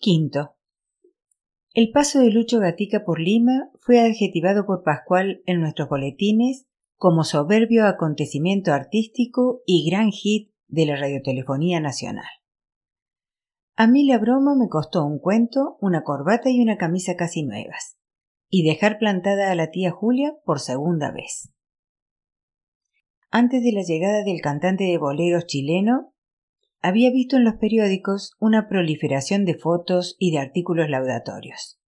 Quinto. El paso de Lucho Gatica por Lima fue adjetivado por Pascual en nuestros boletines como soberbio acontecimiento artístico y gran hit de la radiotelefonía nacional. A mí la broma me costó un cuento, una corbata y una camisa casi nuevas, y dejar plantada a la tía Julia por segunda vez. Antes de la llegada del cantante de boleros chileno, había visto en los periódicos una proliferación de fotos y de artículos laudatorios.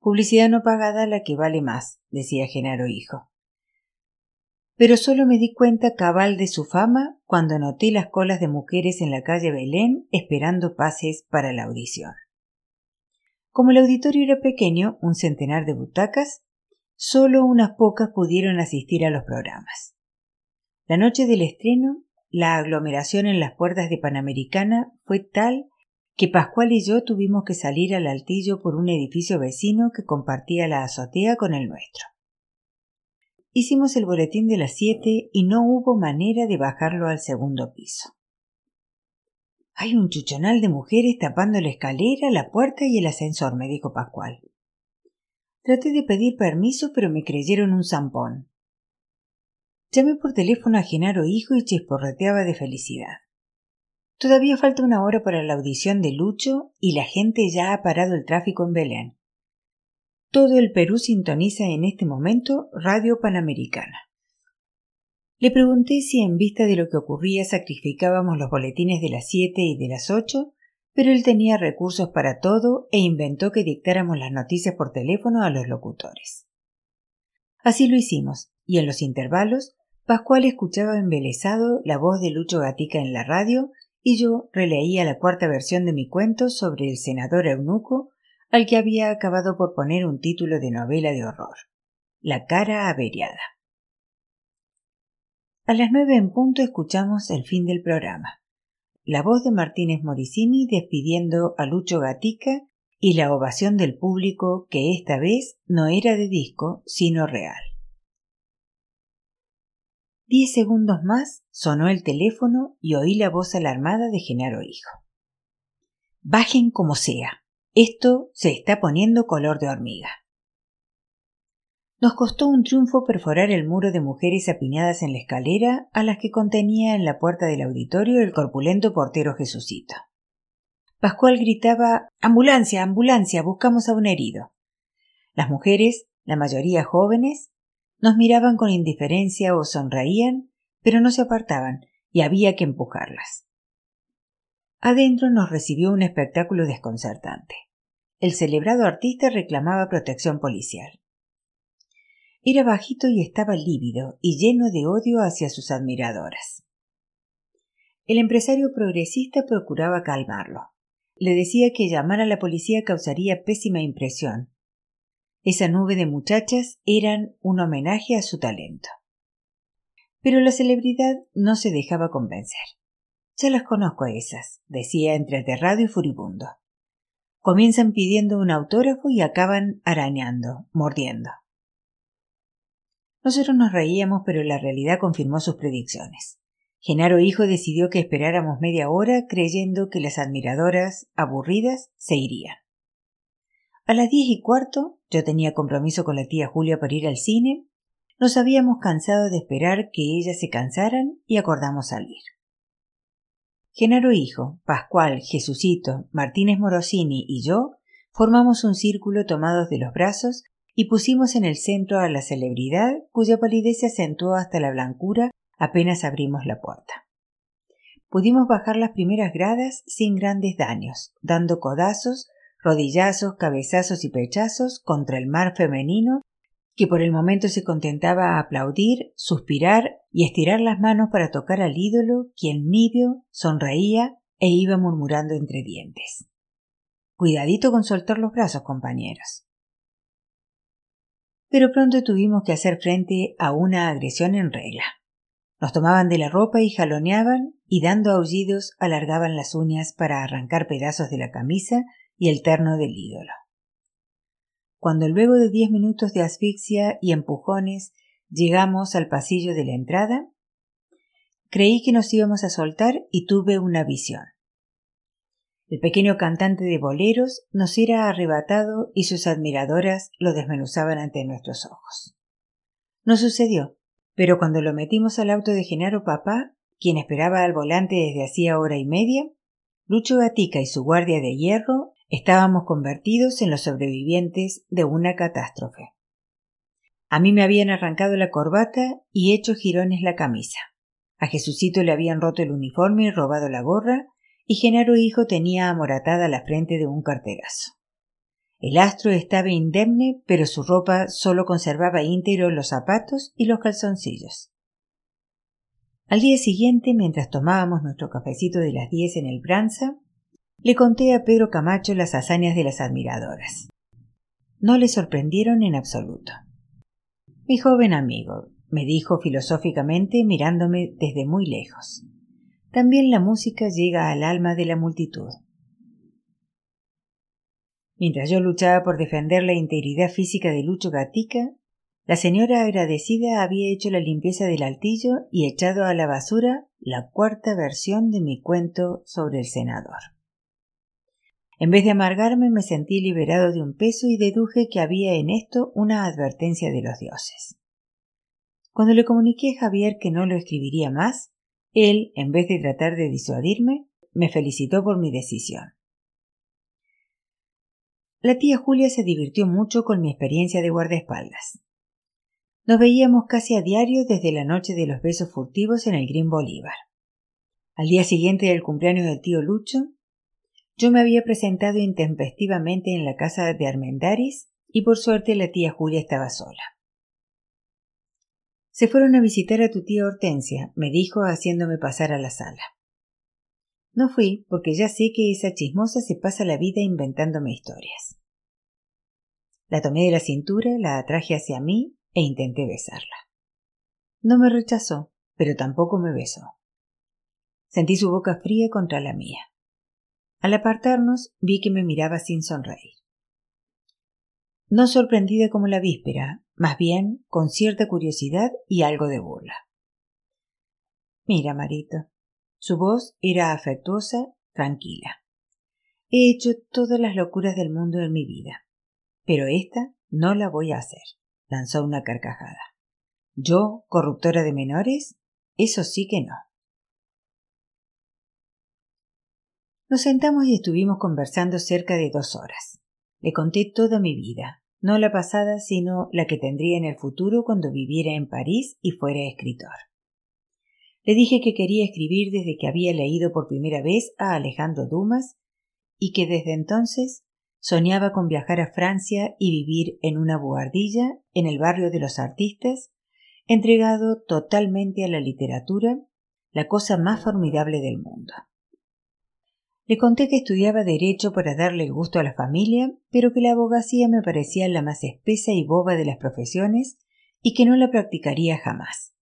Publicidad no pagada la que vale más, decía Genaro Hijo. Pero solo me di cuenta cabal de su fama cuando noté las colas de mujeres en la calle Belén esperando pases para la audición. Como el auditorio era pequeño, un centenar de butacas, solo unas pocas pudieron asistir a los programas. La noche del estreno la aglomeración en las puertas de Panamericana fue tal que Pascual y yo tuvimos que salir al altillo por un edificio vecino que compartía la azotea con el nuestro. Hicimos el boletín de las siete y no hubo manera de bajarlo al segundo piso. Hay un chuchonal de mujeres tapando la escalera, la puerta y el ascensor, me dijo Pascual. Traté de pedir permiso, pero me creyeron un zampón. Llamé por teléfono a Genaro Hijo y chisporreteaba de felicidad. Todavía falta una hora para la audición de Lucho y la gente ya ha parado el tráfico en Belén. Todo el Perú sintoniza en este momento Radio Panamericana. Le pregunté si en vista de lo que ocurría sacrificábamos los boletines de las siete y de las ocho, pero él tenía recursos para todo e inventó que dictáramos las noticias por teléfono a los locutores. Así lo hicimos, y en los intervalos Pascual escuchaba embelesado la voz de Lucho Gatica en la radio y yo releía la cuarta versión de mi cuento sobre el senador eunuco al que había acabado por poner un título de novela de horror. La cara averiada. A las nueve en punto escuchamos el fin del programa. La voz de Martínez Moricini despidiendo a Lucho Gatica y la ovación del público que esta vez no era de disco, sino real. Diez segundos más sonó el teléfono y oí la voz alarmada de Genaro Hijo. Bajen como sea. Esto se está poniendo color de hormiga. Nos costó un triunfo perforar el muro de mujeres apiñadas en la escalera a las que contenía en la puerta del auditorio el corpulento portero Jesucito. Pascual gritaba Ambulancia, ambulancia, buscamos a un herido. Las mujeres, la mayoría jóvenes, nos miraban con indiferencia o sonreían, pero no se apartaban y había que empujarlas. Adentro nos recibió un espectáculo desconcertante. El celebrado artista reclamaba protección policial. Era bajito y estaba lívido y lleno de odio hacia sus admiradoras. El empresario progresista procuraba calmarlo. Le decía que llamar a la policía causaría pésima impresión, esa nube de muchachas eran un homenaje a su talento. Pero la celebridad no se dejaba convencer. Ya las conozco esas, decía entre aterrado y furibundo. Comienzan pidiendo un autógrafo y acaban arañando, mordiendo. Nosotros nos reíamos, pero la realidad confirmó sus predicciones. Genaro Hijo decidió que esperáramos media hora creyendo que las admiradoras, aburridas, se irían. A las diez y cuarto, yo tenía compromiso con la tía Julia para ir al cine, nos habíamos cansado de esperar que ellas se cansaran y acordamos salir. Genaro Hijo, Pascual, Jesucito, Martínez Morosini y yo formamos un círculo tomados de los brazos y pusimos en el centro a la celebridad cuya palidez se acentuó hasta la blancura apenas abrimos la puerta. Pudimos bajar las primeras gradas sin grandes daños, dando codazos rodillazos, cabezazos y pechazos contra el mar femenino que por el momento se contentaba a aplaudir, suspirar y estirar las manos para tocar al ídolo, quien nibio sonreía e iba murmurando entre dientes. Cuidadito con soltar los brazos, compañeros. Pero pronto tuvimos que hacer frente a una agresión en regla. Nos tomaban de la ropa y jaloneaban, y dando aullidos alargaban las uñas para arrancar pedazos de la camisa y el terno del ídolo. Cuando luego de diez minutos de asfixia y empujones llegamos al pasillo de la entrada, creí que nos íbamos a soltar y tuve una visión. El pequeño cantante de boleros nos era arrebatado y sus admiradoras lo desmenuzaban ante nuestros ojos. No sucedió, pero cuando lo metimos al auto de Genaro Papá, quien esperaba al volante desde hacía hora y media, Lucho Gatica y su guardia de hierro estábamos convertidos en los sobrevivientes de una catástrofe. A mí me habían arrancado la corbata y hecho jirones la camisa. A Jesucito le habían roto el uniforme y robado la gorra, y Genaro hijo tenía amoratada la frente de un carterazo. El astro estaba indemne, pero su ropa solo conservaba íntegros los zapatos y los calzoncillos. Al día siguiente, mientras tomábamos nuestro cafecito de las diez en el Branza, le conté a Pedro Camacho las hazañas de las admiradoras. No le sorprendieron en absoluto. Mi joven amigo, me dijo filosóficamente mirándome desde muy lejos. También la música llega al alma de la multitud. Mientras yo luchaba por defender la integridad física de Lucho Gatica, la señora agradecida había hecho la limpieza del altillo y echado a la basura la cuarta versión de mi cuento sobre el senador. En vez de amargarme me sentí liberado de un peso y deduje que había en esto una advertencia de los dioses. Cuando le comuniqué a Javier que no lo escribiría más, él, en vez de tratar de disuadirme, me felicitó por mi decisión. La tía Julia se divirtió mucho con mi experiencia de guardaespaldas. Nos veíamos casi a diario desde la noche de los besos furtivos en el Green Bolívar. Al día siguiente del cumpleaños del tío Lucho, yo me había presentado intempestivamente en la casa de Armendaris y por suerte la tía Julia estaba sola. Se fueron a visitar a tu tía Hortensia, me dijo haciéndome pasar a la sala. No fui porque ya sé que esa chismosa se pasa la vida inventándome historias. La tomé de la cintura, la atraje hacia mí e intenté besarla. No me rechazó, pero tampoco me besó. Sentí su boca fría contra la mía. Al apartarnos vi que me miraba sin sonreír. No sorprendida como la víspera, más bien con cierta curiosidad y algo de burla. Mira, Marito. Su voz era afectuosa, tranquila. He hecho todas las locuras del mundo en mi vida, pero esta no la voy a hacer, lanzó una carcajada. ¿Yo, corruptora de menores? Eso sí que no. Nos sentamos y estuvimos conversando cerca de dos horas. Le conté toda mi vida, no la pasada, sino la que tendría en el futuro cuando viviera en París y fuera escritor. Le dije que quería escribir desde que había leído por primera vez a Alejandro Dumas y que desde entonces soñaba con viajar a Francia y vivir en una buhardilla en el barrio de los artistas, entregado totalmente a la literatura, la cosa más formidable del mundo. Le conté que estudiaba derecho para darle gusto a la familia, pero que la abogacía me parecía la más espesa y boba de las profesiones y que no la practicaría jamás.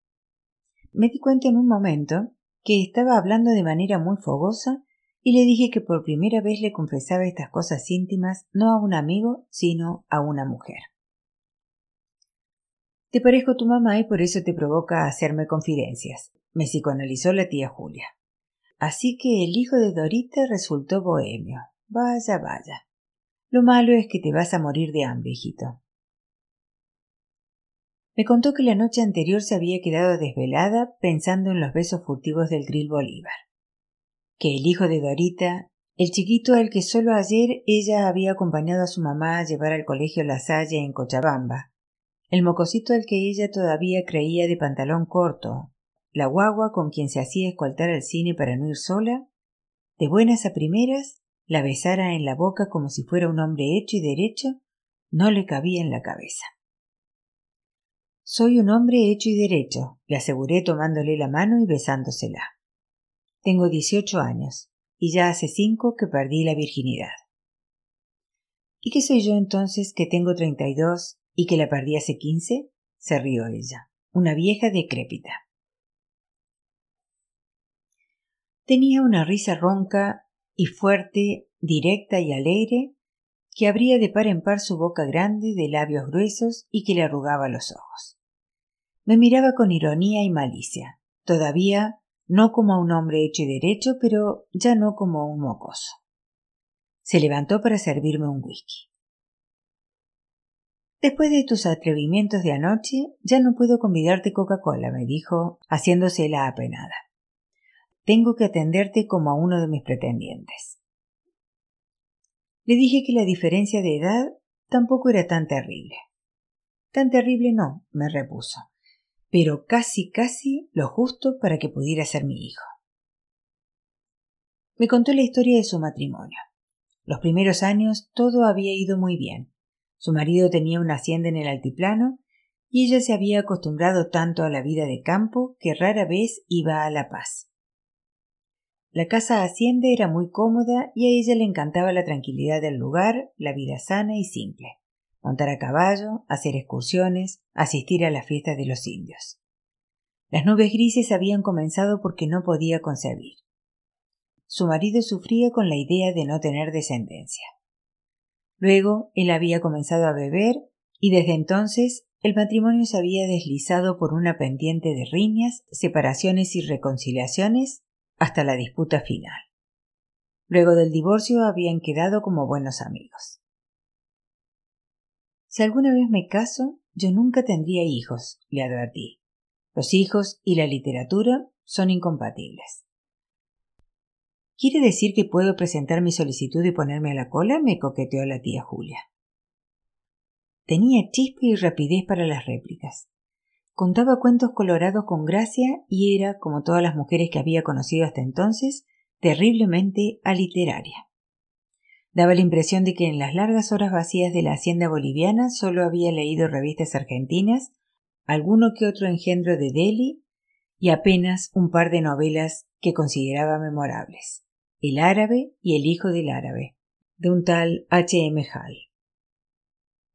Me di cuenta en un momento que estaba hablando de manera muy fogosa y le dije que por primera vez le confesaba estas cosas íntimas no a un amigo, sino a una mujer. Te parezco tu mamá y por eso te provoca hacerme confidencias, me psicoanalizó la tía Julia. Así que el hijo de Dorita resultó bohemio. Vaya, vaya. Lo malo es que te vas a morir de hambre, hijito. Me contó que la noche anterior se había quedado desvelada pensando en los besos furtivos del grill Bolívar. Que el hijo de Dorita, el chiquito al que solo ayer ella había acompañado a su mamá a llevar al colegio La Salle en Cochabamba, el mocosito al que ella todavía creía de pantalón corto, la guagua con quien se hacía escoltar al cine para no ir sola, de buenas a primeras, la besara en la boca como si fuera un hombre hecho y derecho, no le cabía en la cabeza. Soy un hombre hecho y derecho, le aseguré tomándole la mano y besándosela. Tengo dieciocho años, y ya hace cinco que perdí la virginidad. ¿Y qué soy yo entonces que tengo treinta y dos y que la perdí hace quince? se rió ella, una vieja decrépita. Tenía una risa ronca y fuerte, directa y alegre, que abría de par en par su boca grande de labios gruesos y que le arrugaba los ojos. Me miraba con ironía y malicia, todavía no como a un hombre hecho y derecho, pero ya no como a un mocoso. Se levantó para servirme un whisky. Después de tus atrevimientos de anoche, ya no puedo convidarte Coca-Cola, me dijo, haciéndose la apenada. Tengo que atenderte como a uno de mis pretendientes. Le dije que la diferencia de edad tampoco era tan terrible. Tan terrible no, me repuso, pero casi, casi lo justo para que pudiera ser mi hijo. Me contó la historia de su matrimonio. Los primeros años todo había ido muy bien. Su marido tenía una hacienda en el altiplano y ella se había acostumbrado tanto a la vida de campo que rara vez iba a La Paz. La casa hacienda era muy cómoda y a ella le encantaba la tranquilidad del lugar, la vida sana y simple. Montar a caballo, hacer excursiones, asistir a las fiestas de los indios. Las nubes grises habían comenzado porque no podía concebir. Su marido sufría con la idea de no tener descendencia. Luego él había comenzado a beber y desde entonces el matrimonio se había deslizado por una pendiente de riñas, separaciones y reconciliaciones hasta la disputa final. Luego del divorcio habían quedado como buenos amigos. Si alguna vez me caso, yo nunca tendría hijos, le advertí. Los hijos y la literatura son incompatibles. ¿Quiere decir que puedo presentar mi solicitud y ponerme a la cola? me coqueteó la tía Julia. Tenía chispa y rapidez para las réplicas. Contaba cuentos colorados con gracia y era, como todas las mujeres que había conocido hasta entonces, terriblemente aliteraria. Daba la impresión de que en las largas horas vacías de la hacienda boliviana solo había leído revistas argentinas, alguno que otro engendro de Delhi y apenas un par de novelas que consideraba memorables. El árabe y el hijo del árabe, de un tal H. M. Hall.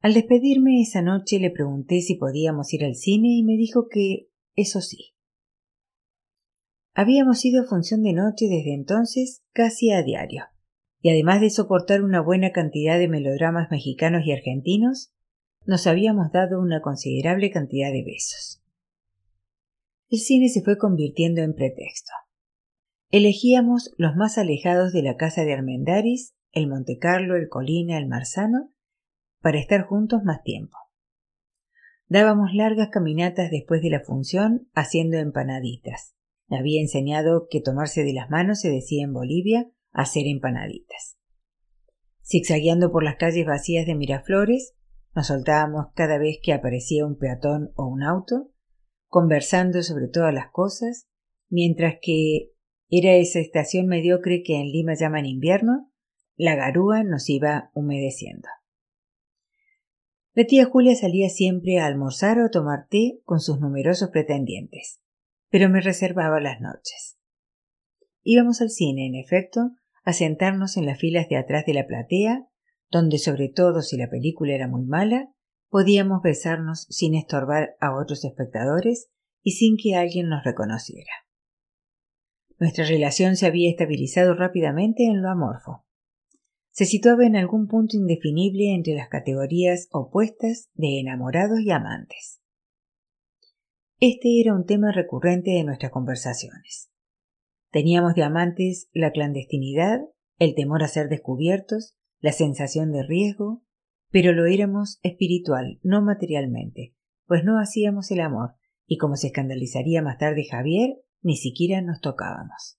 Al despedirme esa noche le pregunté si podíamos ir al cine y me dijo que eso sí. Habíamos ido a función de noche desde entonces casi a diario, y además de soportar una buena cantidad de melodramas mexicanos y argentinos, nos habíamos dado una considerable cantidad de besos. El cine se fue convirtiendo en pretexto. Elegíamos los más alejados de la casa de Armendaris, el Montecarlo, el Colina, el Marzano, para estar juntos más tiempo. Dábamos largas caminatas después de la función haciendo empanaditas. Me había enseñado que tomarse de las manos se decía en Bolivia hacer empanaditas. Zigzagueando por las calles vacías de Miraflores, nos soltábamos cada vez que aparecía un peatón o un auto, conversando sobre todas las cosas, mientras que era esa estación mediocre que en Lima llaman invierno, la garúa nos iba humedeciendo. La tía Julia salía siempre a almorzar o tomar té con sus numerosos pretendientes, pero me reservaba las noches. Íbamos al cine, en efecto, a sentarnos en las filas de atrás de la platea, donde sobre todo si la película era muy mala, podíamos besarnos sin estorbar a otros espectadores y sin que alguien nos reconociera. Nuestra relación se había estabilizado rápidamente en lo amorfo se situaba en algún punto indefinible entre las categorías opuestas de enamorados y amantes. Este era un tema recurrente de nuestras conversaciones. Teníamos de amantes la clandestinidad, el temor a ser descubiertos, la sensación de riesgo, pero lo éramos espiritual, no materialmente, pues no hacíamos el amor, y como se escandalizaría más tarde Javier, ni siquiera nos tocábamos.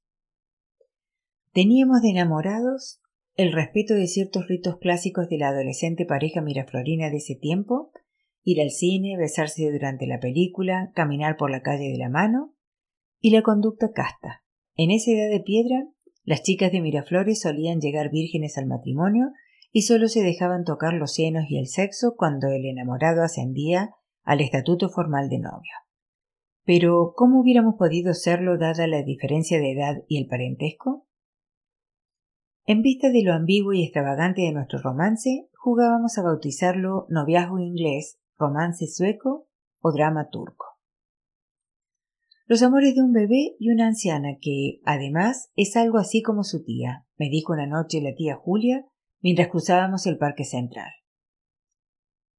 Teníamos de enamorados el respeto de ciertos ritos clásicos de la adolescente pareja miraflorina de ese tiempo, ir al cine, besarse durante la película, caminar por la calle de la mano, y la conducta casta. En esa edad de piedra, las chicas de Miraflores solían llegar vírgenes al matrimonio y solo se dejaban tocar los senos y el sexo cuando el enamorado ascendía al estatuto formal de novio. Pero, ¿cómo hubiéramos podido serlo dada la diferencia de edad y el parentesco? En vista de lo ambiguo y extravagante de nuestro romance, jugábamos a bautizarlo noviazgo inglés, romance sueco o drama turco. Los amores de un bebé y una anciana que, además, es algo así como su tía, me dijo una noche la tía Julia mientras cruzábamos el Parque Central.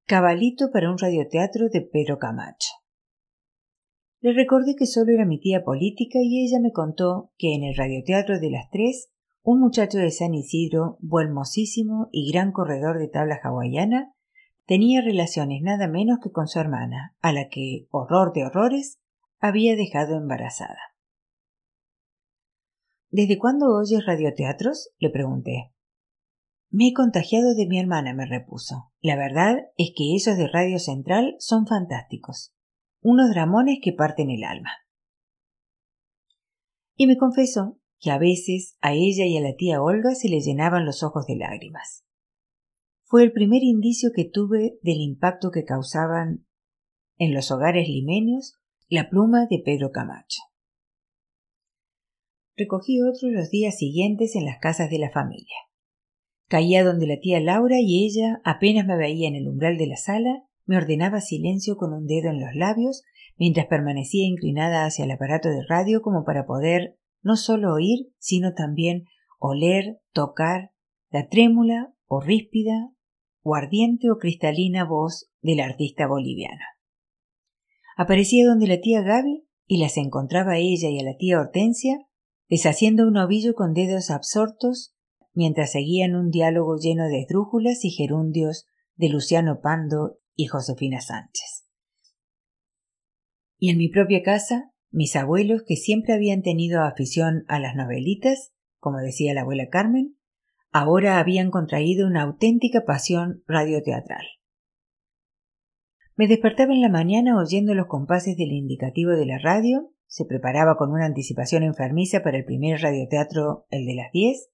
Cabalito para un radioteatro de Pedro Camacho. Le recordé que solo era mi tía política y ella me contó que en el radioteatro de las tres un muchacho de San Isidro, buenmosísimo y gran corredor de tabla hawaiana, tenía relaciones nada menos que con su hermana, a la que, horror de horrores, había dejado embarazada. ¿Desde cuándo oyes radioteatros? le pregunté. Me he contagiado de mi hermana, me repuso. La verdad es que esos de Radio Central son fantásticos. Unos dramones que parten el alma. Y me confesó que a veces a ella y a la tía Olga se le llenaban los ojos de lágrimas. Fue el primer indicio que tuve del impacto que causaban en los hogares limeños la pluma de Pedro Camacho. Recogí otro los días siguientes en las casas de la familia. Caía donde la tía Laura y ella, apenas me veía en el umbral de la sala, me ordenaba silencio con un dedo en los labios mientras permanecía inclinada hacia el aparato de radio como para poder no solo oír, sino también oler, tocar la trémula o ríspida o ardiente o cristalina voz del artista boliviano. Aparecía donde la tía Gaby y las encontraba ella y a la tía Hortensia deshaciendo un ovillo con dedos absortos mientras seguían un diálogo lleno de esdrújulas y gerundios de Luciano Pando y Josefina Sánchez. Y en mi propia casa, mis abuelos, que siempre habían tenido afición a las novelitas, como decía la abuela Carmen, ahora habían contraído una auténtica pasión radioteatral. Me despertaba en la mañana oyendo los compases del indicativo de la radio, se preparaba con una anticipación enfermiza para el primer radioteatro, el de las diez,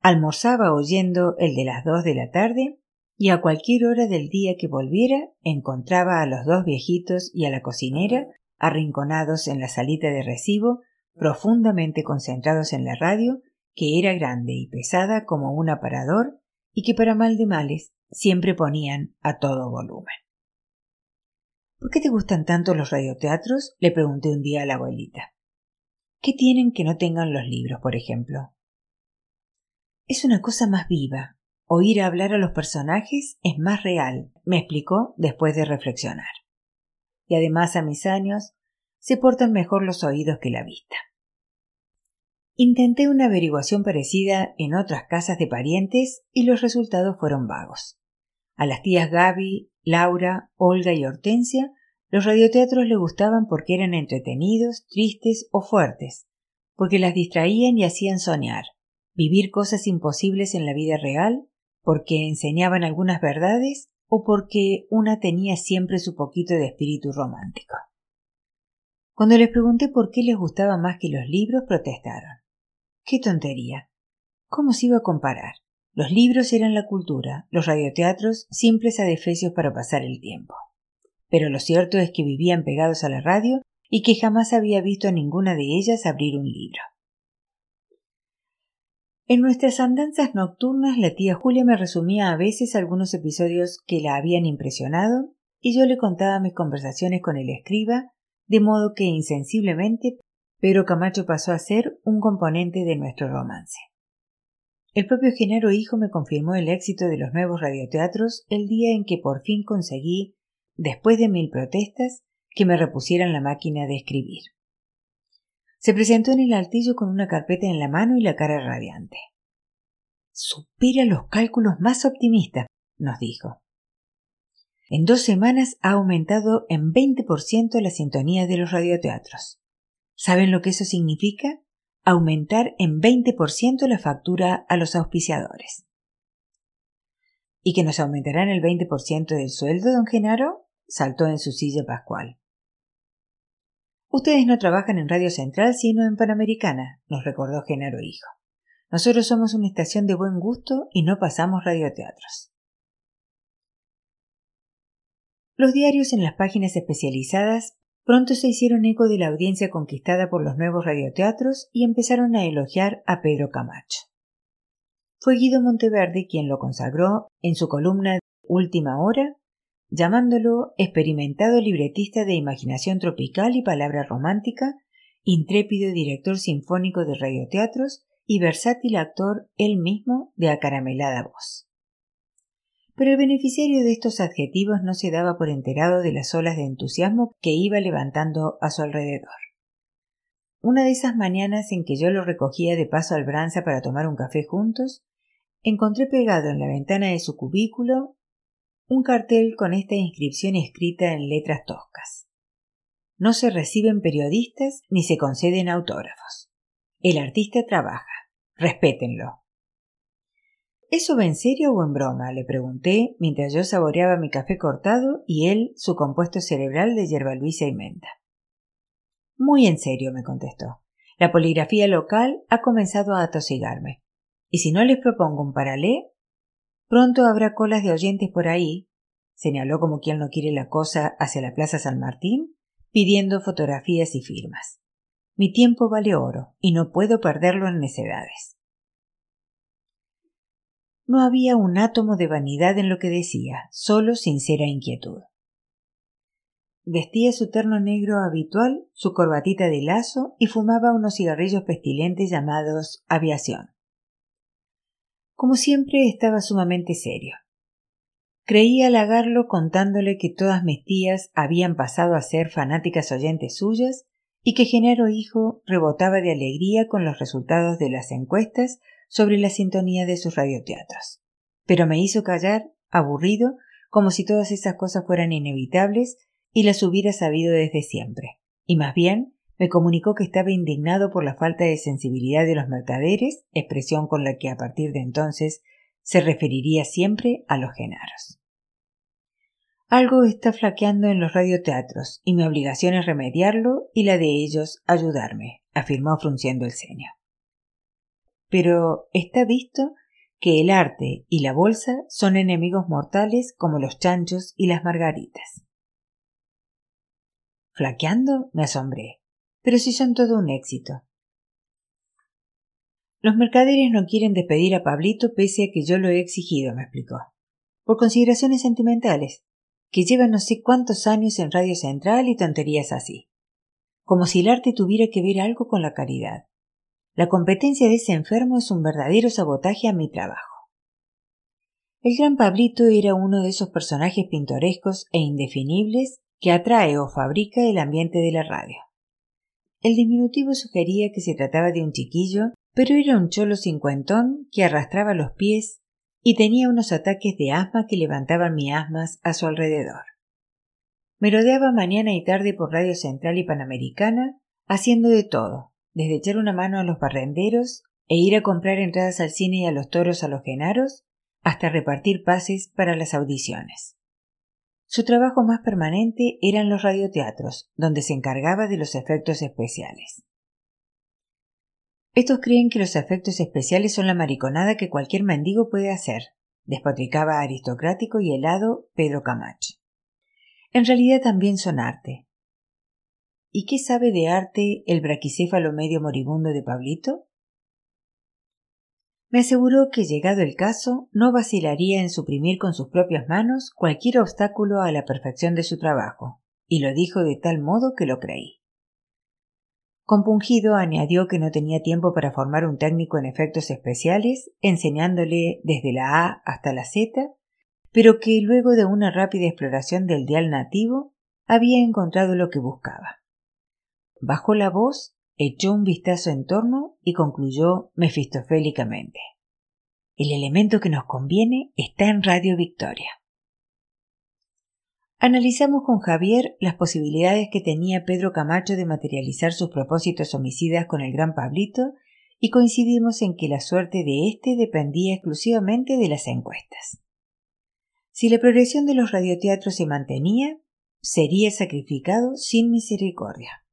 almorzaba oyendo el de las dos de la tarde y a cualquier hora del día que volviera encontraba a los dos viejitos y a la cocinera arrinconados en la salita de recibo, profundamente concentrados en la radio, que era grande y pesada como un aparador y que para mal de males siempre ponían a todo volumen. ¿Por qué te gustan tanto los radioteatros? le pregunté un día a la abuelita. ¿Qué tienen que no tengan los libros, por ejemplo? Es una cosa más viva. Oír hablar a los personajes es más real, me explicó después de reflexionar. Y además a mis años se portan mejor los oídos que la vista. Intenté una averiguación parecida en otras casas de parientes y los resultados fueron vagos. A las tías Gaby, Laura, Olga y Hortensia los radioteatros le gustaban porque eran entretenidos, tristes o fuertes, porque las distraían y hacían soñar, vivir cosas imposibles en la vida real, porque enseñaban algunas verdades o porque una tenía siempre su poquito de espíritu romántico. Cuando les pregunté por qué les gustaba más que los libros, protestaron. ¡Qué tontería! ¿Cómo se iba a comparar? Los libros eran la cultura, los radioteatros simples adefesios para pasar el tiempo. Pero lo cierto es que vivían pegados a la radio y que jamás había visto a ninguna de ellas abrir un libro. En nuestras andanzas nocturnas la tía Julia me resumía a veces algunos episodios que la habían impresionado y yo le contaba mis conversaciones con el escriba, de modo que insensiblemente Pedro Camacho pasó a ser un componente de nuestro romance. El propio Genaro Hijo me confirmó el éxito de los nuevos radioteatros el día en que por fin conseguí, después de mil protestas, que me repusieran la máquina de escribir. Se presentó en el altillo con una carpeta en la mano y la cara radiante. Supera los cálculos más optimistas, nos dijo. En dos semanas ha aumentado en 20% la sintonía de los radioteatros. ¿Saben lo que eso significa? Aumentar en 20% la factura a los auspiciadores. ¿Y que nos aumentarán el 20% del sueldo, don Genaro? saltó en su silla Pascual. Ustedes no trabajan en Radio Central sino en Panamericana, nos recordó Genaro Hijo. Nosotros somos una estación de buen gusto y no pasamos radioteatros. Los diarios en las páginas especializadas pronto se hicieron eco de la audiencia conquistada por los nuevos radioteatros y empezaron a elogiar a Pedro Camacho. Fue Guido Monteverde quien lo consagró en su columna Última Hora llamándolo experimentado libretista de imaginación tropical y palabra romántica, intrépido director sinfónico de radioteatros y versátil actor él mismo de acaramelada voz. Pero el beneficiario de estos adjetivos no se daba por enterado de las olas de entusiasmo que iba levantando a su alrededor. una de esas mañanas en que yo lo recogía de paso al Branza para tomar un café juntos, encontré pegado en la ventana de su cubículo un cartel con esta inscripción escrita en letras toscas. No se reciben periodistas ni se conceden autógrafos. El artista trabaja. Respétenlo. ¿Eso va en serio o en broma? le pregunté mientras yo saboreaba mi café cortado y él su compuesto cerebral de hierba luisa y menta. Muy en serio, me contestó. La poligrafía local ha comenzado a atosigarme. Y si no les propongo un paralé, pronto habrá colas de oyentes por ahí, señaló como quien no quiere la cosa hacia la Plaza San Martín, pidiendo fotografías y firmas. Mi tiempo vale oro y no puedo perderlo en necedades. No había un átomo de vanidad en lo que decía, solo sincera inquietud. Vestía su terno negro habitual, su corbatita de lazo y fumaba unos cigarrillos pestilentes llamados aviación. Como siempre estaba sumamente serio. Creí halagarlo contándole que todas mis tías habían pasado a ser fanáticas oyentes suyas y que Genaro Hijo rebotaba de alegría con los resultados de las encuestas sobre la sintonía de sus radioteatros. Pero me hizo callar, aburrido, como si todas esas cosas fueran inevitables y las hubiera sabido desde siempre, y más bien me comunicó que estaba indignado por la falta de sensibilidad de los mercaderes, expresión con la que a partir de entonces se referiría siempre a los genaros. Algo está flaqueando en los radioteatros y mi obligación es remediarlo y la de ellos ayudarme, afirmó frunciendo el ceño. Pero está visto que el arte y la bolsa son enemigos mortales como los chanchos y las margaritas. ¿Flaqueando? me asombré. Pero si son todo un éxito. Los mercaderes no quieren despedir a Pablito pese a que yo lo he exigido, me explicó. Por consideraciones sentimentales, que lleva no sé cuántos años en Radio Central y tonterías así. Como si el arte tuviera que ver algo con la caridad. La competencia de ese enfermo es un verdadero sabotaje a mi trabajo. El gran Pablito era uno de esos personajes pintorescos e indefinibles que atrae o fabrica el ambiente de la radio. El diminutivo sugería que se trataba de un chiquillo, pero era un cholo cincuentón que arrastraba los pies y tenía unos ataques de asma que levantaban miasmas a su alrededor. Merodeaba mañana y tarde por Radio Central y Panamericana, haciendo de todo, desde echar una mano a los barrenderos e ir a comprar entradas al cine y a los toros a los genaros, hasta repartir pases para las audiciones. Su trabajo más permanente eran los radioteatros, donde se encargaba de los efectos especiales. Estos creen que los efectos especiales son la mariconada que cualquier mendigo puede hacer, despotricaba aristocrático y helado Pedro Camacho. En realidad también son arte. ¿Y qué sabe de arte el braquicéfalo medio moribundo de Pablito? Me aseguró que, llegado el caso, no vacilaría en suprimir con sus propias manos cualquier obstáculo a la perfección de su trabajo, y lo dijo de tal modo que lo creí. Compungido añadió que no tenía tiempo para formar un técnico en efectos especiales, enseñándole desde la A hasta la Z, pero que luego de una rápida exploración del dial nativo había encontrado lo que buscaba. Bajó la voz echó un vistazo en torno y concluyó mefistofélicamente. El elemento que nos conviene está en Radio Victoria. Analizamos con Javier las posibilidades que tenía Pedro Camacho de materializar sus propósitos homicidas con el gran Pablito y coincidimos en que la suerte de éste dependía exclusivamente de las encuestas. Si la progresión de los radioteatros se mantenía, sería sacrificado sin misericordia.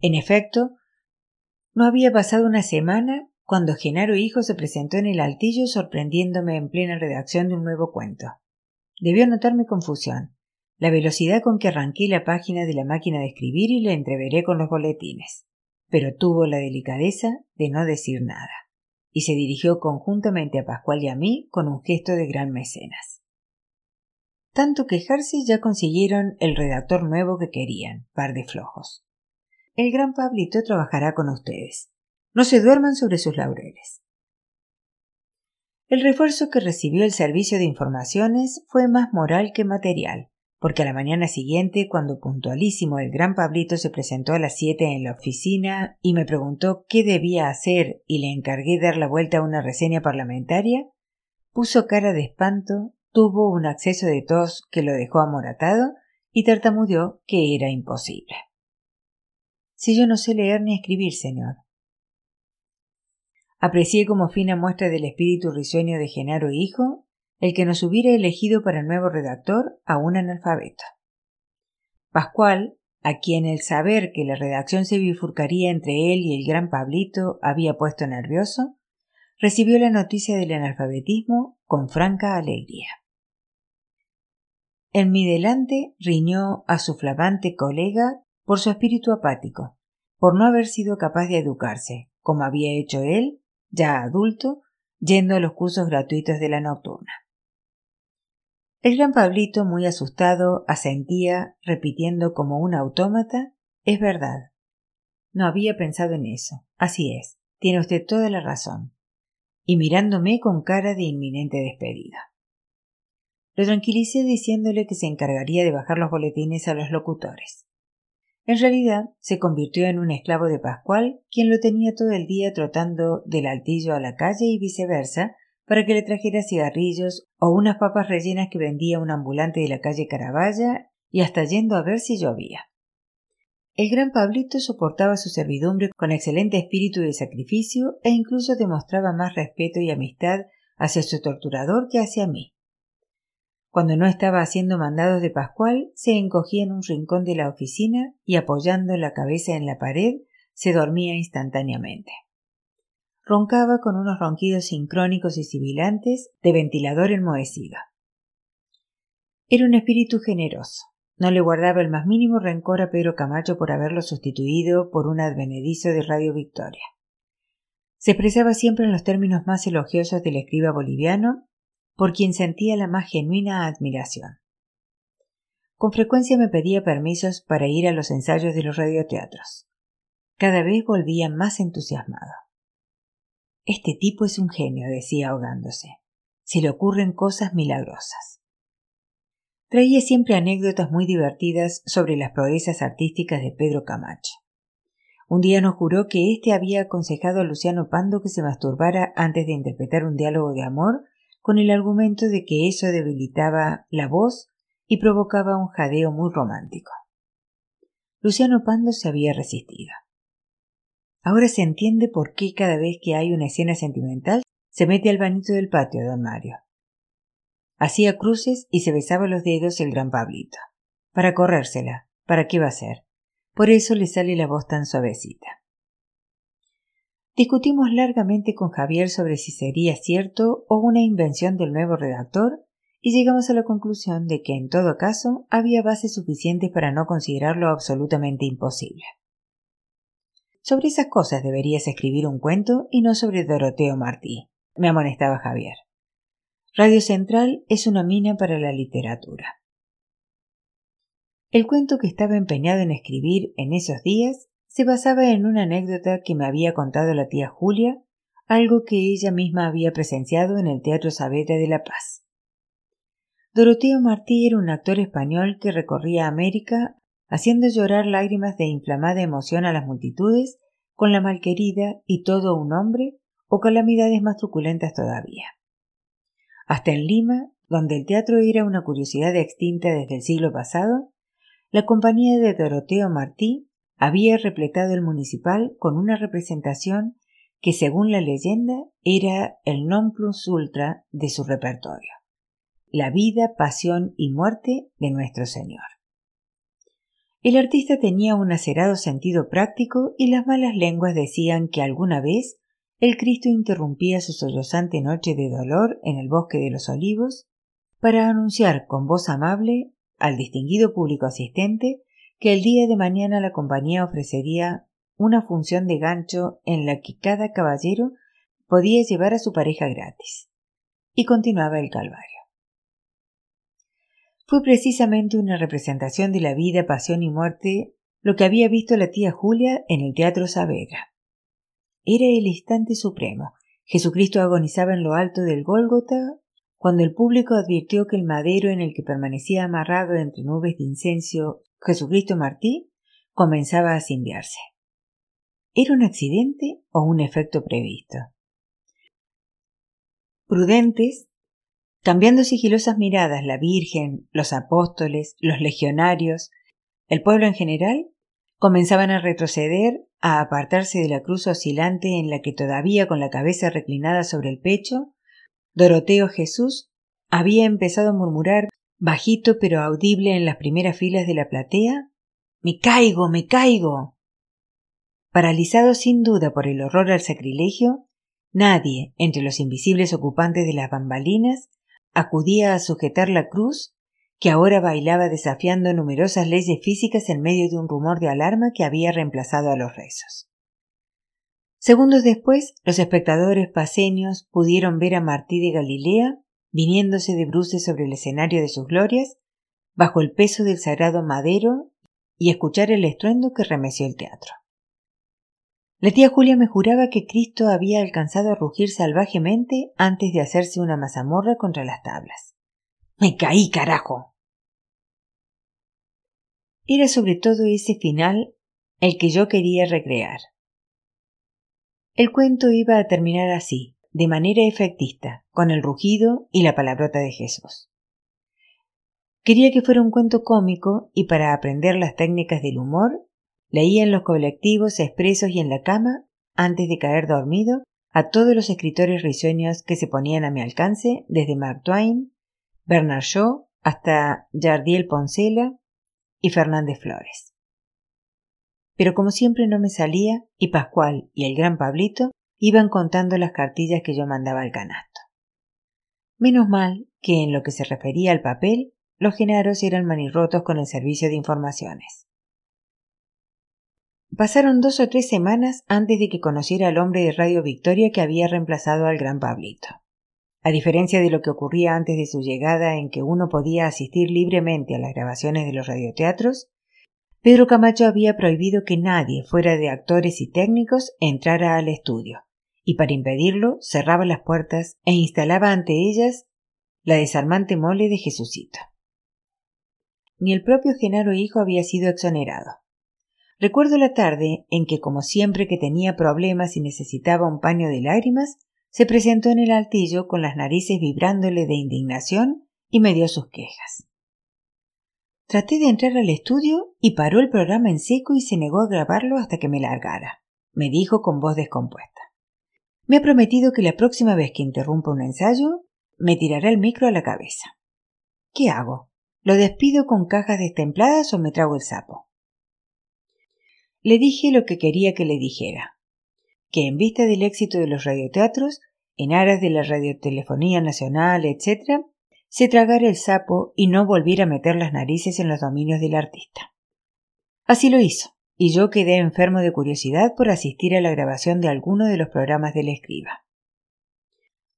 En efecto, no había pasado una semana cuando Genaro Hijo se presentó en el altillo sorprendiéndome en plena redacción de un nuevo cuento. Debió notar mi confusión, la velocidad con que arranqué la página de la máquina de escribir y la entreveré con los boletines, pero tuvo la delicadeza de no decir nada, y se dirigió conjuntamente a Pascual y a mí con un gesto de gran mecenas. Tanto quejarse ya consiguieron el redactor nuevo que querían, par de flojos. El gran Pablito trabajará con ustedes. No se duerman sobre sus laureles. El refuerzo que recibió el servicio de informaciones fue más moral que material, porque a la mañana siguiente, cuando puntualísimo el gran Pablito se presentó a las siete en la oficina y me preguntó qué debía hacer y le encargué dar la vuelta a una reseña parlamentaria, puso cara de espanto, tuvo un acceso de tos que lo dejó amoratado y tartamudeó que era imposible. Si yo no sé leer ni escribir, señor. Aprecié como fina muestra del espíritu risueño de Genaro hijo el que nos hubiera elegido para nuevo redactor a un analfabeto. Pascual, a quien el saber que la redacción se bifurcaría entre él y el gran Pablito había puesto nervioso, recibió la noticia del analfabetismo con franca alegría. En mi delante riñó a su flamante colega por su espíritu apático, por no haber sido capaz de educarse, como había hecho él, ya adulto, yendo a los cursos gratuitos de la nocturna. El gran Pablito, muy asustado, asentía, repitiendo como un autómata Es verdad. No había pensado en eso. Así es. Tiene usted toda la razón. Y mirándome con cara de inminente despedida. Lo tranquilicé diciéndole que se encargaría de bajar los boletines a los locutores. En realidad, se convirtió en un esclavo de Pascual, quien lo tenía todo el día trotando del altillo a la calle y viceversa, para que le trajera cigarrillos o unas papas rellenas que vendía un ambulante de la calle Caravalla y hasta yendo a ver si llovía. El gran Pablito soportaba su servidumbre con excelente espíritu de sacrificio e incluso demostraba más respeto y amistad hacia su torturador que hacia mí. Cuando no estaba haciendo mandados de Pascual, se encogía en un rincón de la oficina y apoyando la cabeza en la pared, se dormía instantáneamente roncaba con unos ronquidos sincrónicos y sibilantes de ventilador enmohecido. Era un espíritu generoso. No le guardaba el más mínimo rencor a Pedro Camacho por haberlo sustituido por un advenedizo de Radio Victoria. Se expresaba siempre en los términos más elogiosos del escriba boliviano, por quien sentía la más genuina admiración. Con frecuencia me pedía permisos para ir a los ensayos de los radioteatros. Cada vez volvía más entusiasmado. Este tipo es un genio, decía ahogándose. Se le ocurren cosas milagrosas. Traía siempre anécdotas muy divertidas sobre las proezas artísticas de Pedro Camacho. Un día nos juró que éste había aconsejado a Luciano Pando que se masturbara antes de interpretar un diálogo de amor con el argumento de que eso debilitaba la voz y provocaba un jadeo muy romántico. Luciano Pando se había resistido. Ahora se entiende por qué cada vez que hay una escena sentimental se mete al bañito del patio, don Mario. Hacía cruces y se besaba los dedos el gran Pablito. Para corrérsela. ¿Para qué va a ser? Por eso le sale la voz tan suavecita. Discutimos largamente con Javier sobre si sería cierto o una invención del nuevo redactor y llegamos a la conclusión de que en todo caso había bases suficientes para no considerarlo absolutamente imposible. Sobre esas cosas deberías escribir un cuento y no sobre Doroteo Martí, me amonestaba Javier. Radio Central es una mina para la literatura. El cuento que estaba empeñado en escribir en esos días se basaba en una anécdota que me había contado la tía Julia, algo que ella misma había presenciado en el Teatro Saavedra de La Paz. Doroteo Martí era un actor español que recorría América haciendo llorar lágrimas de inflamada emoción a las multitudes con la malquerida y todo un hombre o calamidades más truculentas todavía. Hasta en Lima, donde el teatro era una curiosidad extinta desde el siglo pasado, la compañía de Doroteo Martí había repletado el municipal con una representación que, según la leyenda, era el non plus ultra de su repertorio, la vida, pasión y muerte de nuestro Señor. El artista tenía un acerado sentido práctico y las malas lenguas decían que alguna vez el Cristo interrumpía su sollozante noche de dolor en el bosque de los olivos para anunciar con voz amable al distinguido público asistente que el día de mañana la compañía ofrecería una función de gancho en la que cada caballero podía llevar a su pareja gratis. Y continuaba el calvario fue precisamente una representación de la vida, pasión y muerte lo que había visto la tía Julia en el Teatro Saavedra. Era el instante supremo. Jesucristo agonizaba en lo alto del Gólgota cuando el público advirtió que el madero en el que permanecía amarrado entre nubes de incenso Jesucristo Martí comenzaba a cindiarse. ¿Era un accidente o un efecto previsto? Prudentes, cambiando sigilosas miradas la Virgen, los apóstoles, los legionarios, el pueblo en general, comenzaban a retroceder, a apartarse de la cruz oscilante en la que todavía con la cabeza reclinada sobre el pecho, Doroteo Jesús había empezado a murmurar bajito pero audible en las primeras filas de la platea Me caigo, me caigo. Paralizado sin duda por el horror al sacrilegio, nadie entre los invisibles ocupantes de las bambalinas acudía a sujetar la cruz que ahora bailaba desafiando numerosas leyes físicas en medio de un rumor de alarma que había reemplazado a los rezos. Segundos después, los espectadores paseños pudieron ver a Martí de Galilea viniéndose de bruces sobre el escenario de sus glorias, bajo el peso del sagrado madero, y escuchar el estruendo que remeció el teatro. La tía Julia me juraba que Cristo había alcanzado a rugir salvajemente antes de hacerse una mazamorra contra las tablas. Me caí, carajo. Era sobre todo ese final el que yo quería recrear. El cuento iba a terminar así, de manera efectista, con el rugido y la palabrota de Jesús. Quería que fuera un cuento cómico y para aprender las técnicas del humor, leía en los colectivos, expresos y en la cama, antes de caer dormido, a todos los escritores risueños que se ponían a mi alcance, desde Mark Twain, Bernard Shaw hasta Jardiel Poncela y Fernández Flores. Pero como siempre no me salía, y Pascual y el gran Pablito iban contando las cartillas que yo mandaba al canasto. Menos mal que en lo que se refería al papel, los genaros eran manirrotos con el servicio de informaciones. Pasaron dos o tres semanas antes de que conociera al hombre de Radio Victoria que había reemplazado al gran Pablito. A diferencia de lo que ocurría antes de su llegada en que uno podía asistir libremente a las grabaciones de los radioteatros, Pedro Camacho había prohibido que nadie fuera de actores y técnicos entrara al estudio, y para impedirlo cerraba las puertas e instalaba ante ellas la desarmante mole de Jesucito. Ni el propio Genaro hijo había sido exonerado. Recuerdo la tarde en que, como siempre que tenía problemas y necesitaba un paño de lágrimas, se presentó en el altillo con las narices vibrándole de indignación y me dio sus quejas. Traté de entrar al estudio y paró el programa en seco y se negó a grabarlo hasta que me largara, me dijo con voz descompuesta. Me ha prometido que la próxima vez que interrumpa un ensayo, me tirará el micro a la cabeza. ¿Qué hago? ¿Lo despido con cajas destempladas o me trago el sapo? Le dije lo que quería que le dijera, que en vista del éxito de los radioteatros, en aras de la radiotelefonía nacional, etc., se tragara el sapo y no volviera a meter las narices en los dominios del artista. Así lo hizo, y yo quedé enfermo de curiosidad por asistir a la grabación de alguno de los programas del escriba.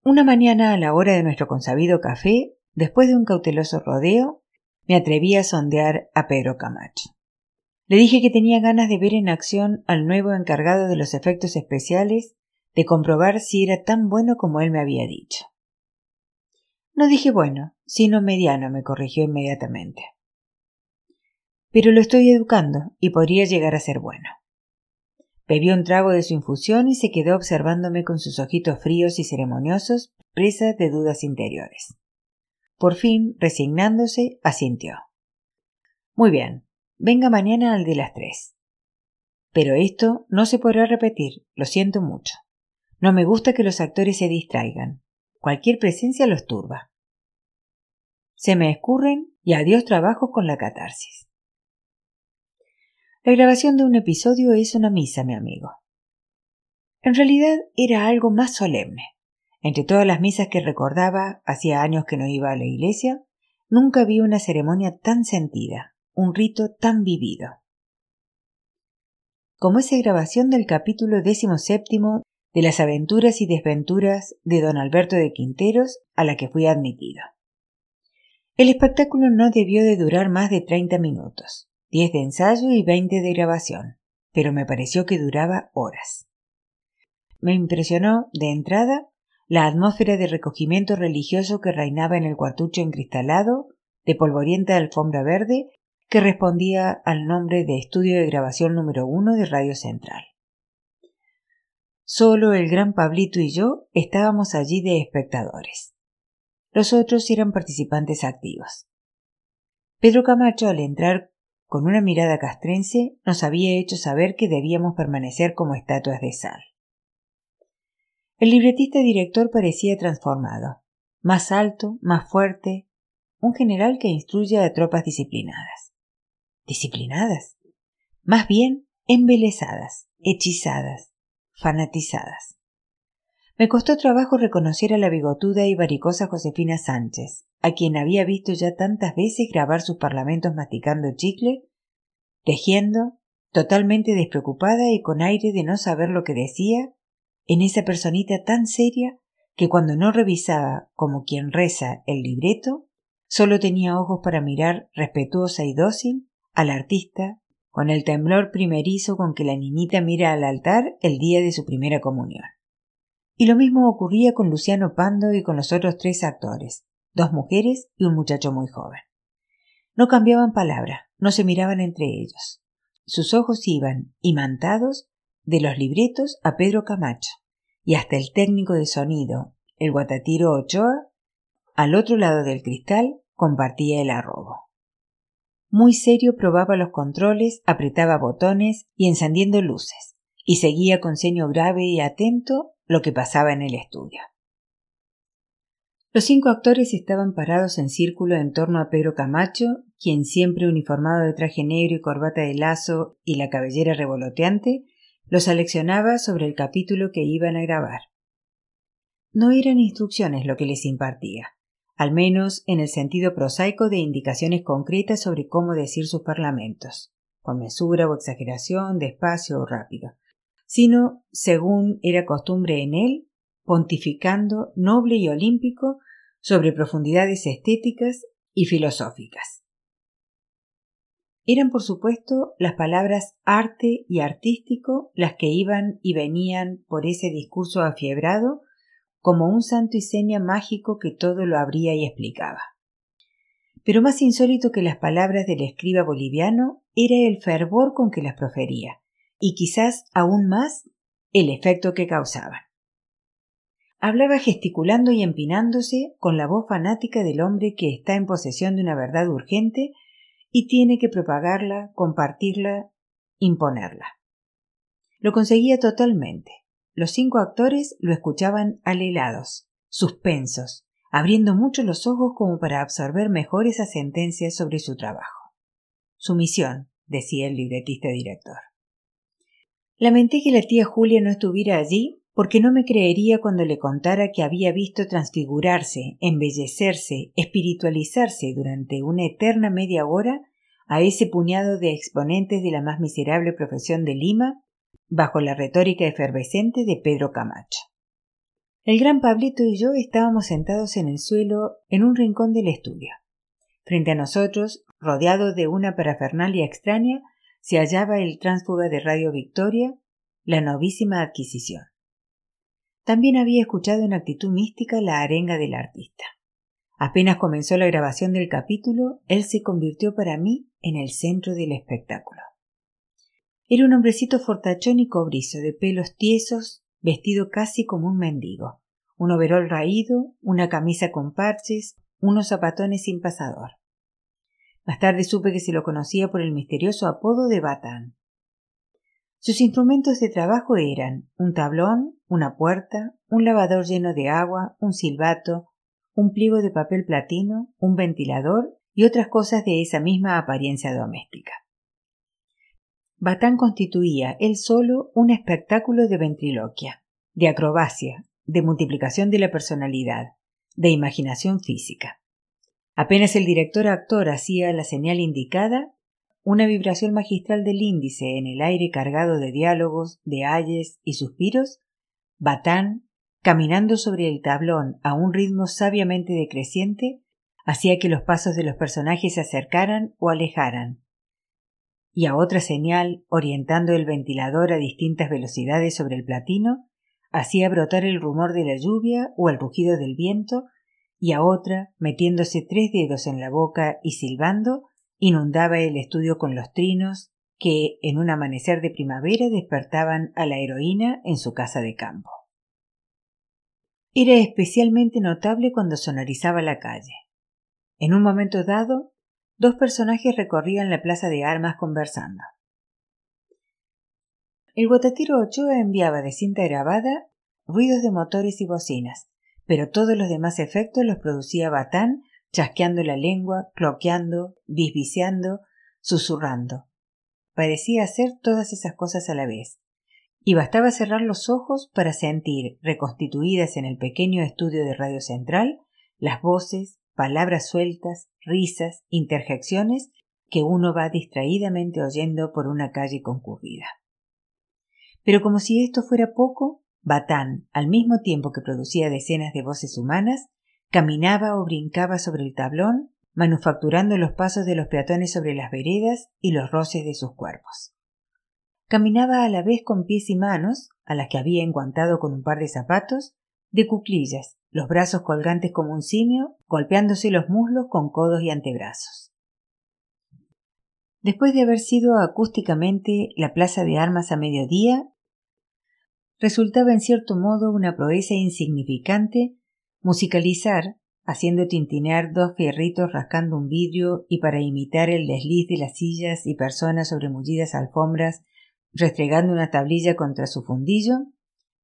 Una mañana a la hora de nuestro consabido café, después de un cauteloso rodeo, me atreví a sondear a Pedro Camacho. Le dije que tenía ganas de ver en acción al nuevo encargado de los efectos especiales, de comprobar si era tan bueno como él me había dicho. No dije bueno, sino mediano, me corrigió inmediatamente. Pero lo estoy educando y podría llegar a ser bueno. Bebió un trago de su infusión y se quedó observándome con sus ojitos fríos y ceremoniosos, presa de dudas interiores. Por fin, resignándose, asintió. Muy bien, Venga mañana al de las tres. Pero esto no se podrá repetir, lo siento mucho. No me gusta que los actores se distraigan. Cualquier presencia los turba. Se me escurren y adiós trabajo con la catarsis. La grabación de un episodio es una misa, mi amigo. En realidad era algo más solemne. Entre todas las misas que recordaba, hacía años que no iba a la iglesia, nunca vi una ceremonia tan sentida, un rito tan vivido. Como esa grabación del capítulo séptimo de las aventuras y desventuras de don Alberto de Quinteros a la que fui admitido. El espectáculo no debió de durar más de treinta minutos, diez de ensayo y veinte de grabación, pero me pareció que duraba horas. Me impresionó, de entrada, la atmósfera de recogimiento religioso que reinaba en el cuartucho encristalado, de polvorienta alfombra verde, que respondía al nombre de estudio de grabación número uno de Radio Central. Solo el gran Pablito y yo estábamos allí de espectadores. Los otros eran participantes activos. Pedro Camacho, al entrar con una mirada castrense, nos había hecho saber que debíamos permanecer como estatuas de sal. El libretista director parecía transformado, más alto, más fuerte, un general que instruye a tropas disciplinadas. ¿Disciplinadas? Más bien embelesadas, hechizadas, fanatizadas. Me costó trabajo reconocer a la bigotuda y varicosa Josefina Sánchez, a quien había visto ya tantas veces grabar sus parlamentos masticando chicle, tejiendo, totalmente despreocupada y con aire de no saber lo que decía, en esa personita tan seria que cuando no revisaba como quien reza el libreto, solo tenía ojos para mirar respetuosa y dócil al artista con el temblor primerizo con que la niñita mira al altar el día de su primera comunión. Y lo mismo ocurría con Luciano Pando y con los otros tres actores, dos mujeres y un muchacho muy joven. No cambiaban palabra, no se miraban entre ellos. Sus ojos iban, imantados, de los libretos a Pedro Camacho, y hasta el técnico de sonido, el guatatiro Ochoa, al otro lado del cristal, compartía el arrobo. Muy serio probaba los controles, apretaba botones y encendiendo luces, y seguía con ceño grave y atento lo que pasaba en el estudio. Los cinco actores estaban parados en círculo en torno a Pedro Camacho, quien siempre uniformado de traje negro y corbata de lazo y la cabellera revoloteante, los aleccionaba sobre el capítulo que iban a grabar. No eran instrucciones lo que les impartía al menos en el sentido prosaico de indicaciones concretas sobre cómo decir sus parlamentos, con mesura o exageración, despacio o rápido, sino, según era costumbre en él, pontificando noble y olímpico sobre profundidades estéticas y filosóficas. Eran, por supuesto, las palabras arte y artístico las que iban y venían por ese discurso afiebrado como un santo y seña mágico que todo lo abría y explicaba. Pero más insólito que las palabras del escriba boliviano era el fervor con que las profería, y quizás aún más el efecto que causaban. Hablaba gesticulando y empinándose con la voz fanática del hombre que está en posesión de una verdad urgente y tiene que propagarla, compartirla, imponerla. Lo conseguía totalmente, los cinco actores lo escuchaban alelados, suspensos, abriendo mucho los ojos como para absorber mejor esa sentencia sobre su trabajo. Su misión, decía el libretista director. Lamenté que la tía Julia no estuviera allí porque no me creería cuando le contara que había visto transfigurarse, embellecerse, espiritualizarse durante una eterna media hora a ese puñado de exponentes de la más miserable profesión de Lima bajo la retórica efervescente de Pedro Camacho. El gran Pablito y yo estábamos sentados en el suelo en un rincón del estudio. Frente a nosotros, rodeado de una parafernalia extraña, se hallaba el tránsfuga de Radio Victoria, la novísima adquisición. También había escuchado en actitud mística la arenga del artista. Apenas comenzó la grabación del capítulo, él se convirtió para mí en el centro del espectáculo. Era un hombrecito fortachón y cobrizo, de pelos tiesos, vestido casi como un mendigo, un overol raído, una camisa con parches, unos zapatones sin pasador. Más tarde supe que se lo conocía por el misterioso apodo de Batán. Sus instrumentos de trabajo eran un tablón, una puerta, un lavador lleno de agua, un silbato, un pliego de papel platino, un ventilador y otras cosas de esa misma apariencia doméstica. Batán constituía él solo un espectáculo de ventriloquia, de acrobacia, de multiplicación de la personalidad, de imaginación física. Apenas el director actor hacía la señal indicada, una vibración magistral del índice en el aire cargado de diálogos, de ayes y suspiros, Batán, caminando sobre el tablón a un ritmo sabiamente decreciente, hacía que los pasos de los personajes se acercaran o alejaran, y a otra señal, orientando el ventilador a distintas velocidades sobre el platino, hacía brotar el rumor de la lluvia o el rugido del viento, y a otra, metiéndose tres dedos en la boca y silbando, inundaba el estudio con los trinos que, en un amanecer de primavera, despertaban a la heroína en su casa de campo. Era especialmente notable cuando sonorizaba la calle. En un momento dado, dos personajes recorrían la plaza de armas conversando. El guatatiro Ochoa enviaba de cinta grabada ruidos de motores y bocinas, pero todos los demás efectos los producía Batán, chasqueando la lengua, cloqueando, bisbiciando, susurrando. Parecía hacer todas esas cosas a la vez, y bastaba cerrar los ojos para sentir, reconstituidas en el pequeño estudio de Radio Central, las voces, palabras sueltas, risas, interjecciones que uno va distraídamente oyendo por una calle concurrida. Pero como si esto fuera poco, Batán, al mismo tiempo que producía decenas de voces humanas, caminaba o brincaba sobre el tablón, manufacturando los pasos de los peatones sobre las veredas y los roces de sus cuerpos. Caminaba a la vez con pies y manos, a las que había enguantado con un par de zapatos, de cuclillas, los brazos colgantes como un simio, golpeándose los muslos con codos y antebrazos. Después de haber sido acústicamente la plaza de armas a mediodía, resultaba en cierto modo una proeza insignificante musicalizar, haciendo tintinear dos fierritos rascando un vidrio y para imitar el desliz de las sillas y personas sobre mullidas alfombras restregando una tablilla contra su fundillo,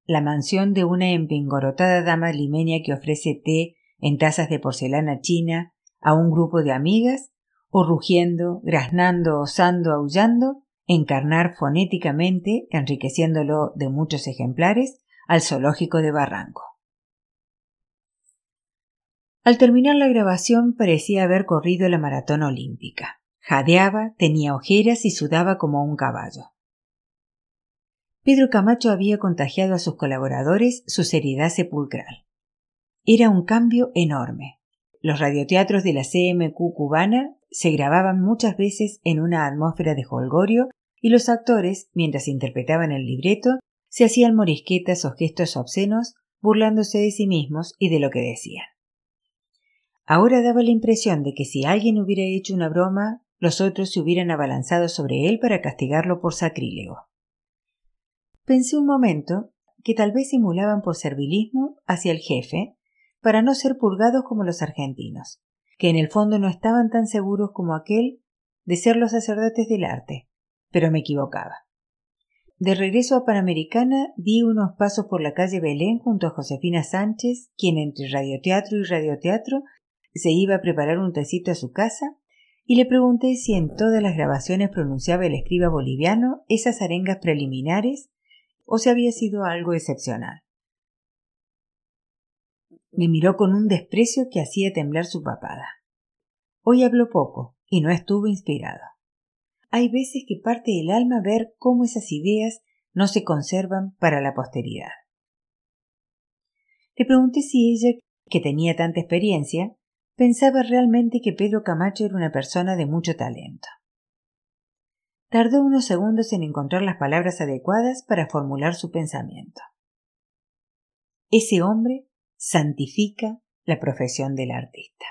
la mansión de una empingorotada dama limenia que ofrece té en tazas de porcelana china a un grupo de amigas, o rugiendo, graznando, osando, aullando, encarnar fonéticamente, enriqueciéndolo de muchos ejemplares, al zoológico de Barranco. Al terminar la grabación parecía haber corrido la maratón olímpica. Jadeaba, tenía ojeras y sudaba como un caballo. Pedro Camacho había contagiado a sus colaboradores su seriedad sepulcral. Era un cambio enorme. Los radioteatros de la CMQ cubana se grababan muchas veces en una atmósfera de holgorio y los actores, mientras interpretaban el libreto, se hacían morisquetas o gestos obscenos, burlándose de sí mismos y de lo que decían. Ahora daba la impresión de que si alguien hubiera hecho una broma, los otros se hubieran abalanzado sobre él para castigarlo por sacrílego. Pensé un momento que tal vez simulaban por servilismo hacia el jefe para no ser purgados como los argentinos, que en el fondo no estaban tan seguros como aquel de ser los sacerdotes del arte, pero me equivocaba. De regreso a Panamericana di unos pasos por la calle Belén junto a Josefina Sánchez, quien entre radioteatro y radioteatro se iba a preparar un tecito a su casa, y le pregunté si en todas las grabaciones pronunciaba el escriba boliviano esas arengas preliminares o si había sido algo excepcional. Me miró con un desprecio que hacía temblar su papada. Hoy habló poco y no estuvo inspirado. Hay veces que parte el alma ver cómo esas ideas no se conservan para la posteridad. Le pregunté si ella, que tenía tanta experiencia, pensaba realmente que Pedro Camacho era una persona de mucho talento. Tardó unos segundos en encontrar las palabras adecuadas para formular su pensamiento. Ese hombre santifica la profesión del artista.